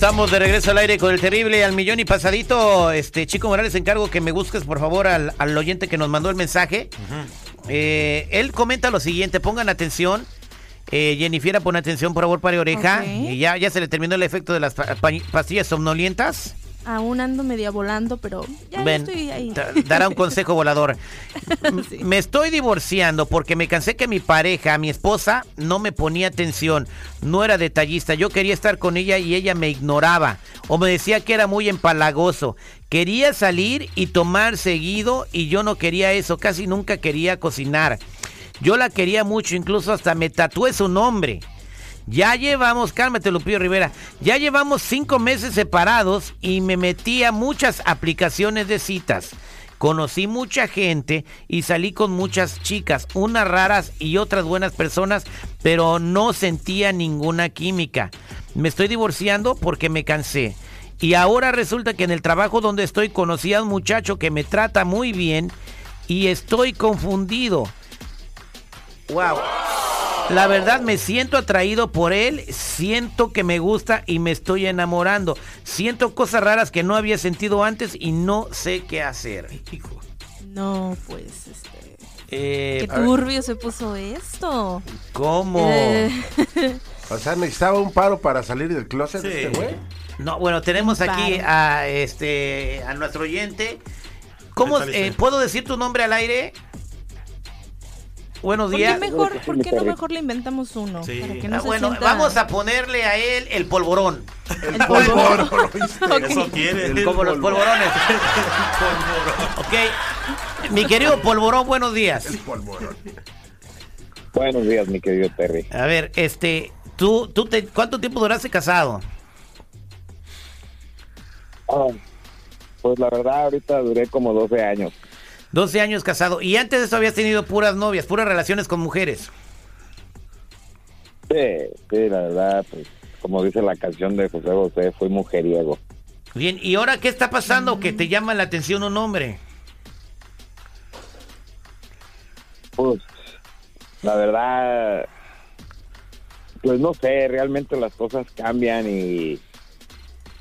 Estamos de regreso al aire con el terrible al millón y pasadito. Este Chico Morales, encargo que me busques por favor al, al oyente que nos mandó el mensaje. Eh, él comenta lo siguiente, pongan atención. Eh, Jennifer, pon atención por favor para oreja. Y ya, ya se le terminó el efecto de las pa- pa- pastillas somnolientas. Aún ando media volando, pero ya, Ven, estoy ahí. da- dará un consejo volador. Sí. Me estoy divorciando porque me cansé que mi pareja, mi esposa, no me ponía atención, no era detallista. Yo quería estar con ella y ella me ignoraba o me decía que era muy empalagoso. Quería salir y tomar seguido y yo no quería eso, casi nunca quería cocinar. Yo la quería mucho, incluso hasta me tatué su nombre. Ya llevamos, cálmate Lupillo Rivera, ya llevamos cinco meses separados y me metí a muchas aplicaciones de citas. Conocí mucha gente y salí con muchas chicas, unas raras y otras buenas personas, pero no sentía ninguna química. Me estoy divorciando porque me cansé. Y ahora resulta que en el trabajo donde estoy conocí a un muchacho que me trata muy bien y estoy confundido. Wow. La verdad me siento atraído por él, siento que me gusta y me estoy enamorando. Siento cosas raras que no había sentido antes y no sé qué hacer. No, pues, este. Eh, Qué turbio se puso esto. ¿Cómo? Eh, O sea, necesitaba un paro para salir del closet Sí. este güey. No, bueno, tenemos aquí a este a nuestro oyente. ¿Cómo eh, puedo decir tu nombre al aire? Buenos ¿Por qué días. mejor, por qué no mejor le inventamos uno? Sí. Para que no Ah, se bueno, sienta- vamos a ponerle a él el polvorón. El polvorón. Eso quiere. El Como los polvorones. ok. Mi querido polvorón, buenos días. Polvorón. Buenos días, mi querido Terry. A ver, este, tú, tú te, ¿cuánto tiempo duraste casado? Ah, pues la verdad, ahorita duré como 12 años. 12 años casado. Y antes de eso habías tenido puras novias, puras relaciones con mujeres. Sí, sí, la verdad, pues como dice la canción de José José, fui mujeriego. Bien, ¿y ahora qué está pasando que te llama la atención un hombre? Pues, la verdad, pues no sé, realmente las cosas cambian y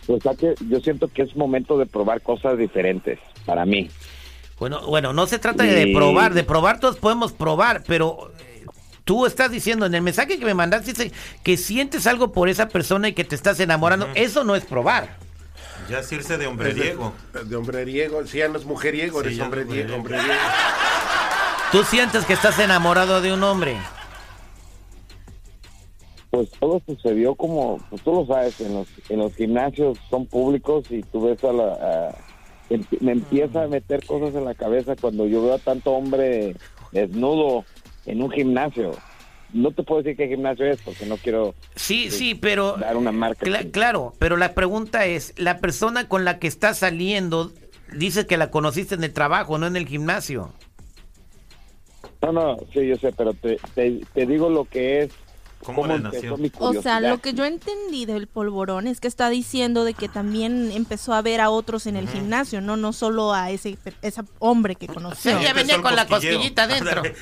pues yo siento que es momento de probar cosas diferentes para mí. Bueno, bueno, no se trata de Sí. probar, de probar todos podemos probar, pero eh, tú estás diciendo en el mensaje que me mandaste dice que sientes algo por esa persona y que te estás enamorando. Eso no es probar. Ya es irse de hombreriego. De hombreriego. Si ya no es mujeriego, Sí, eres hombreriego. hombreriego. Tú sientes que estás enamorado de un hombre. Pues todo sucedió como, pues tú lo sabes, en los, en los gimnasios son públicos y tú ves a la... a- me empieza a meter cosas en la cabeza cuando yo veo a tanto hombre desnudo en un gimnasio. No te puedo decir qué gimnasio es porque no quiero Sí, sí, pero dar una marca. Cla- claro, pero la pregunta es, la persona con la que estás saliendo dice que la conociste en el trabajo, no en el gimnasio. No, no, sí, yo sé, pero te, te, te digo lo que es. ¿Cómo nació? empezó mi O sea, curiosidad. lo que yo entendí del polvorón es que está diciendo de que también empezó a ver a otros en el gimnasio, no no solo a ese ese hombre que conoció. Sí, ya venía con la adentro.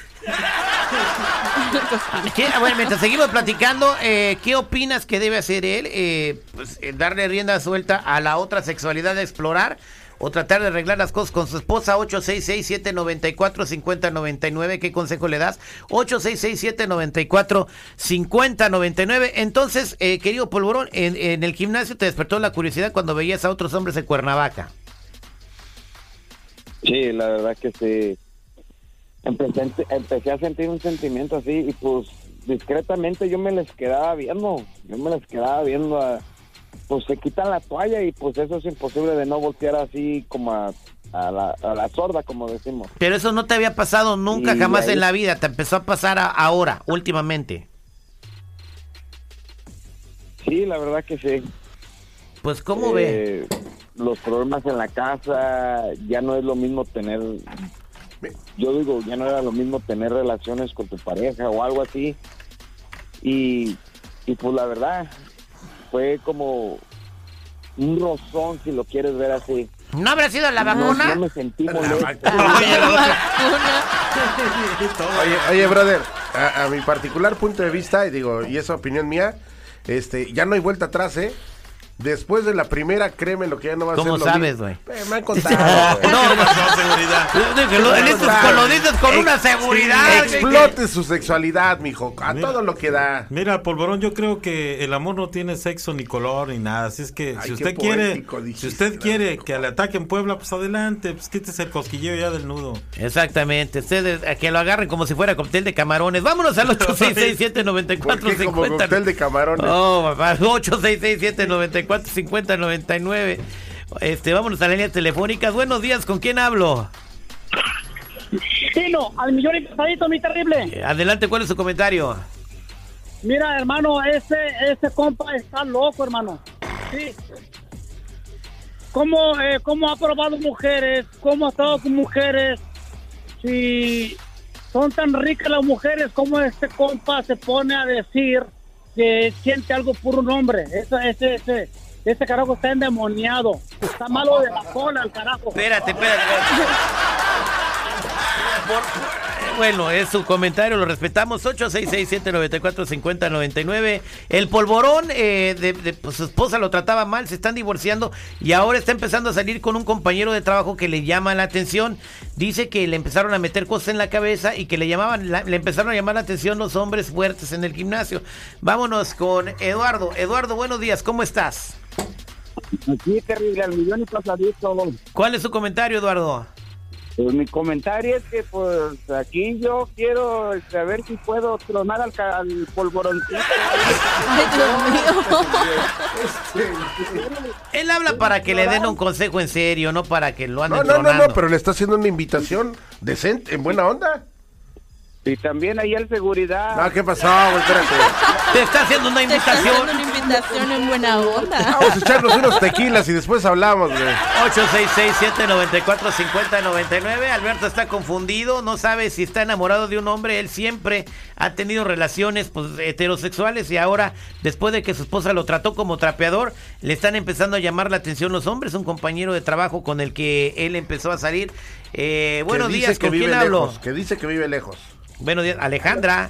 ¿Qué? Ah, Bueno, mientras seguimos platicando, eh, ¿qué opinas que debe hacer él? Eh, pues, eh, darle rienda suelta a la otra sexualidad de explorar o tratar de arreglar las cosas con su esposa 866-794-5099. ¿Qué consejo le das? 866-794-5099. Entonces, eh, querido Polvorón, en, en el gimnasio te despertó la curiosidad cuando veías a otros hombres de Cuernavaca. Sí, la verdad que sí. Empecé, empecé a sentir un sentimiento así y pues discretamente yo me les quedaba viendo, yo me les quedaba viendo, a- pues se quitan la toalla y pues eso es imposible de no voltear así como a, a la, a la sorda, como decimos. Pero eso no te había pasado nunca, Y jamás ahí- en la vida. Te empezó a pasar a- ahora, últimamente. Sí, la verdad que sí. Pues, ¿cómo ve? Eh, Los problemas en la casa, ya no es lo mismo tener, yo digo, ya no era lo mismo tener relaciones con tu pareja o algo así. Y, y pues la verdad, fue como un rozón, si lo quieres ver así. ¿No habrá sido la vacuna? no me sentí molesto. Oye, Oye, oye, brother, a, a mi particular punto de vista, y digo, y esa opinión mía, este, ya no hay vuelta atrás, ¿eh? Después de la primera, créeme lo que ya no va a ser ¿Cómo lo sabes, güey? Eh, me han contado. No, ¿Qué pasó, seguridad? Déjelo, en estos Claro. lo dices con una seguridad. Explote su sexualidad, mijo. A Mira. todo lo que da. Mira, Polvorón, yo creo que el amor no tiene sexo ni color ni nada. Así es que Ay, si usted quiere, dijiste, si usted quiere que le ataquen Puebla, pues adelante, pues quítese el cosquilleo ya del nudo. Exactamente, ustedes a que lo agarren como si fuera cóctel de camarones. Vámonos al 8667 ¿Por qué como 9450 cóctel de camarones? Oh, papá, 8667 94 50 99. Este, vámonos a las líneas telefónicas. Buenos días, ¿con quién hablo? Tino, al millón y pasadito, mi terrible. Eh, Adelante, ¿cuál es su comentario? Mira, hermano, ese, ese compa está loco, hermano. Sí. ¿Cómo, eh, ¿Cómo ha probado mujeres? ¿Cómo ha estado con mujeres? Si son tan ricas las mujeres, ¿cómo este compa se pone a decir que siente algo por un hombre? Ese, ese, ese, ese carajo está endemoniado. Está malo de la cola, el carajo. Espérate, espérate. espérate. Bueno, es su comentario, lo respetamos. 8667-945099. El polvorón eh, de, de- pues, su esposa lo trataba mal, se están divorciando y ahora está empezando a salir con un compañero de trabajo que le llama la atención. Dice que le empezaron a meter cosas en la cabeza y que le llamaban, la- le empezaron a llamar la atención los hombres fuertes en el gimnasio. Vámonos con Eduardo. Eduardo, buenos días, ¿cómo estás? Aquí, terrible, al millón y pasadito. ¿Cuál es su comentario, Eduardo? Pues mi comentario es que, pues, aquí yo quiero saber si puedo tronar al, ca- al polvoroncito. Ay, Dios mío. Él habla para que le den un consejo en serio, no para que lo anden No, no, no, tronando. no, pero le está haciendo una invitación decente, en buena onda. Y también ahí el seguridad. No, ¿qué pasó? Espérate. Te está haciendo una Te está haciendo invitación. Invitación en buena onda. Vamos a echarnos unos tequilas y después hablamos, güey. 866-794-5099. Alberto está confundido, no sabe si está enamorado de un hombre. Él siempre ha tenido relaciones pues, heterosexuales y ahora, después de que su esposa lo trató como trapeador, le están empezando a llamar la atención los hombres. Un compañero de trabajo con el que él empezó a salir. Eh, buenos días, que ¿con vive quién hablo? que dice que vive lejos. Buenos días, Alejandra.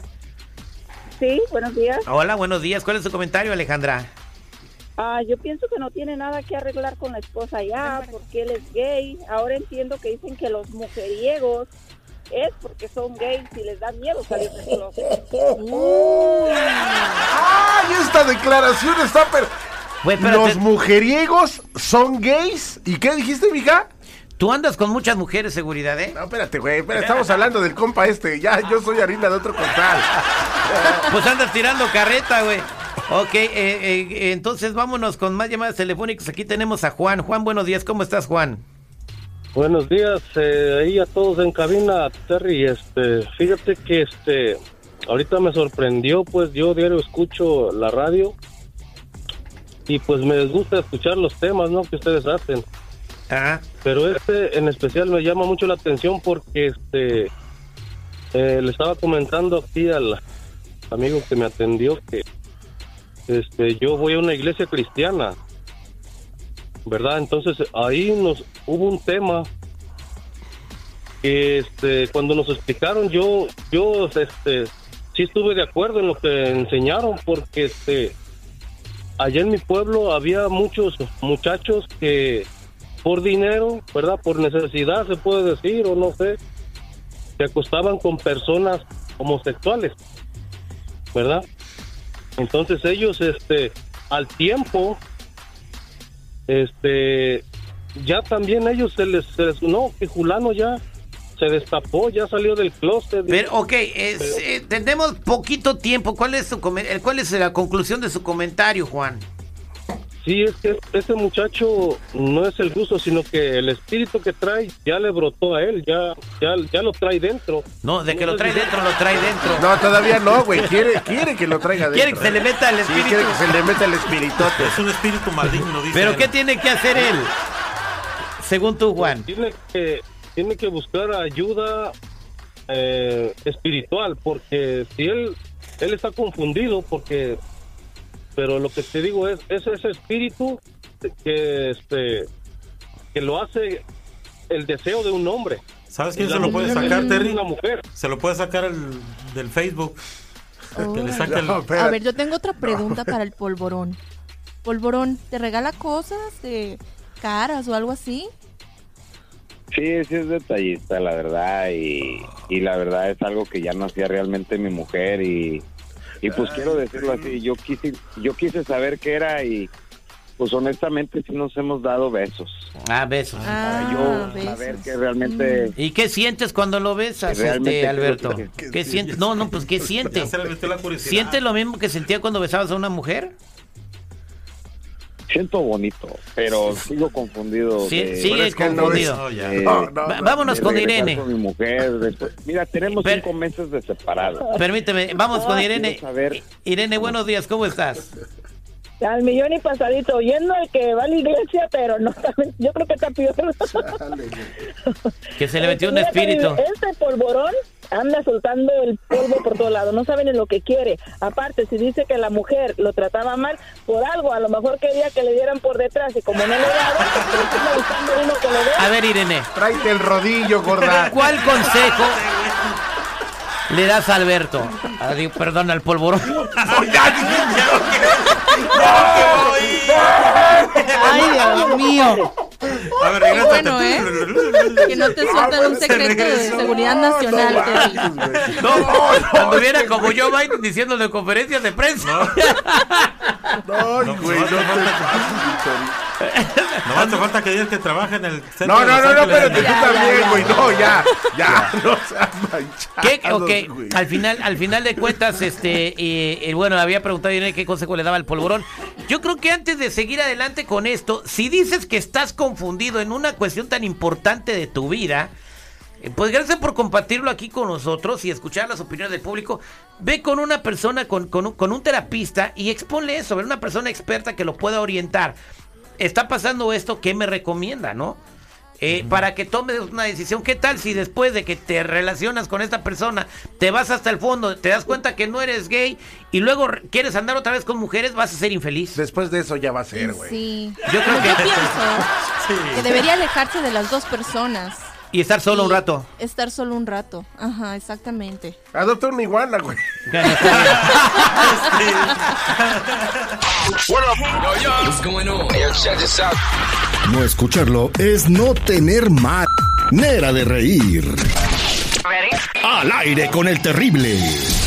Sí, buenos días. Hola, buenos días. ¿Cuál es su comentario, Alejandra? Ah, yo pienso que no tiene nada que arreglar con la esposa ya, porque él es gay. Ahora entiendo que dicen que los mujeriegos es porque son gays y les da miedo salir del closet. ¡Ay, esta declaración está per... Los mujeriegos son gays. ¿Y qué dijiste, mija? Tú andas con muchas mujeres, seguridad, ¿eh? No, espérate, güey. estamos hablando del compa este. Ya, yo soy harina de otro costal. Pues andas tirando carreta, güey. Ok, eh, eh, entonces vámonos con más llamadas telefónicas. Aquí tenemos a Juan. Juan, buenos días. ¿Cómo estás, Juan? Buenos días, eh, ahí a todos en cabina, Terry. Este, fíjate que este, ahorita me sorprendió, pues yo diario escucho la radio y pues me gusta escuchar los temas, ¿no? Que ustedes hacen. Ajá. Pero este en especial me llama mucho la atención porque este, eh, le estaba comentando aquí al amigo que me atendió que este, yo voy a una iglesia cristiana. ¿verdad? Entonces ahí nos hubo un tema que este cuando nos explicaron yo yo este sí estuve de acuerdo en lo que enseñaron porque este allá en mi pueblo había muchos muchachos que por dinero, ¿verdad? Por necesidad se puede decir o no sé, se acostaban con personas homosexuales, ¿verdad? Entonces ellos este al tiempo este ya también ellos se les, no que Julano ya se destapó ya salió del closet Pero, ok, es, eh, tenemos poquito tiempo. ¿Cuál es, su ¿Cuál es la conclusión de su comentario, Juan? Sí es que ese muchacho no es el gusto sino que el espíritu que trae ya le brotó a él ya ya, ya lo trae dentro No, de que lo trae dentro, lo trae dentro. No, todavía no, güey. Quiere, quiere que lo traiga dentro. Quiere que se le meta el Sí, espíritu. quiere que se le meta el espiritote. Es un espíritu maligno, dice. Pero él. ¿qué tiene que hacer él? Según tú, Juan. tiene que tiene que buscar ayuda eh, espiritual porque si él él está confundido porque pero lo que te digo es es ese espíritu que este que lo hace el deseo de un hombre ¿Sabes quién se lo puede sacar, Terry? una mujer Se lo puede sacar el, del Facebook. Que le saque el... No, A ver, yo tengo otra pregunta para el polvorón. polvorón, ¿te regala cosas de caras o algo así? Sí, sí es detallista, la verdad, y, y la verdad es algo que ya no hacía realmente mi mujer y, y pues quiero decirlo así, yo quise, yo quise saber qué era y pues honestamente sí nos hemos dado besos. Ah, besos. Para Ah, yo besos. saber que realmente... ¿Y qué sientes cuando lo besas, este, Alberto? que- ¿Qué sientes? No, no, pues ¿qué sientes? ¿Sientes lo mismo que sentía cuando besabas a una mujer? Siento bonito, pero sigo confundido. Sí, de- sigue es confundido. No, ya. de- No, no, Va- no. vámonos con Irene. con mi mujer. después- Mira, tenemos Pero- cinco meses de separados. Permíteme, vamos con Irene. quiero saber- Irene, buenos días, ¿cómo estás? Al millón y pasadito, oyendo el que va a la iglesia, pero no, yo creo que está peor. Que se le metió un Mira, espíritu. Este polvorón anda soltando el polvo por todos lados, no sabe ni lo que quiere. Aparte, si dice que la mujer lo trataba mal, por algo, a lo mejor quería que le dieran por detrás y como no le daban, pues le está buscando uno que lo dé. A ver, Irene, Tráete el rodillo, gorda. ¿cuál consejo le das a Alberto? Digo, perdón, al polvorón. Ay, Dios mío. A ver, Qué regrésate. bueno, ¿eh? Que no te sueltan un secreto de seguridad nacional. No, cuando viera como yo Biden diciéndolo en conferencias de prensa. No, No, güey, no, no no, te- No hace falta que digas que trabaja en el centro No, no, no, no, espérate, tú también, güey. No, ya, ya, no seas manchado. ¿Qué? Ok, al final, al final de cuentas, este, eh, eh, bueno, había preguntado a Irene qué consejo le daba al polvorón. Yo creo que antes de seguir adelante con esto, si dices que estás confundido en una cuestión tan importante de tu vida, eh, pues gracias por compartirlo aquí con nosotros y escuchar las opiniones del público. Ve con una persona, con, con un, con un terapista y exponle eso, ver una persona experta que lo pueda orientar. Está pasando esto, ¿qué me recomienda, no? Eh, Para que tomes una decisión. ¿Qué tal si después de que te relacionas con esta persona, te vas hasta el fondo, te das cuenta que no eres gay y luego re- quieres andar otra vez con mujeres, vas a ser infeliz? Después de eso ya va a ser, güey. Sí. Yo creo Yo que- pienso que debería alejarse de las dos personas. Y estar solo un rato. Estar solo un rato. Ajá, exactamente. Adopta una iguana, güey. No escucharlo es no tener manera de reír. Al aire con el terrible.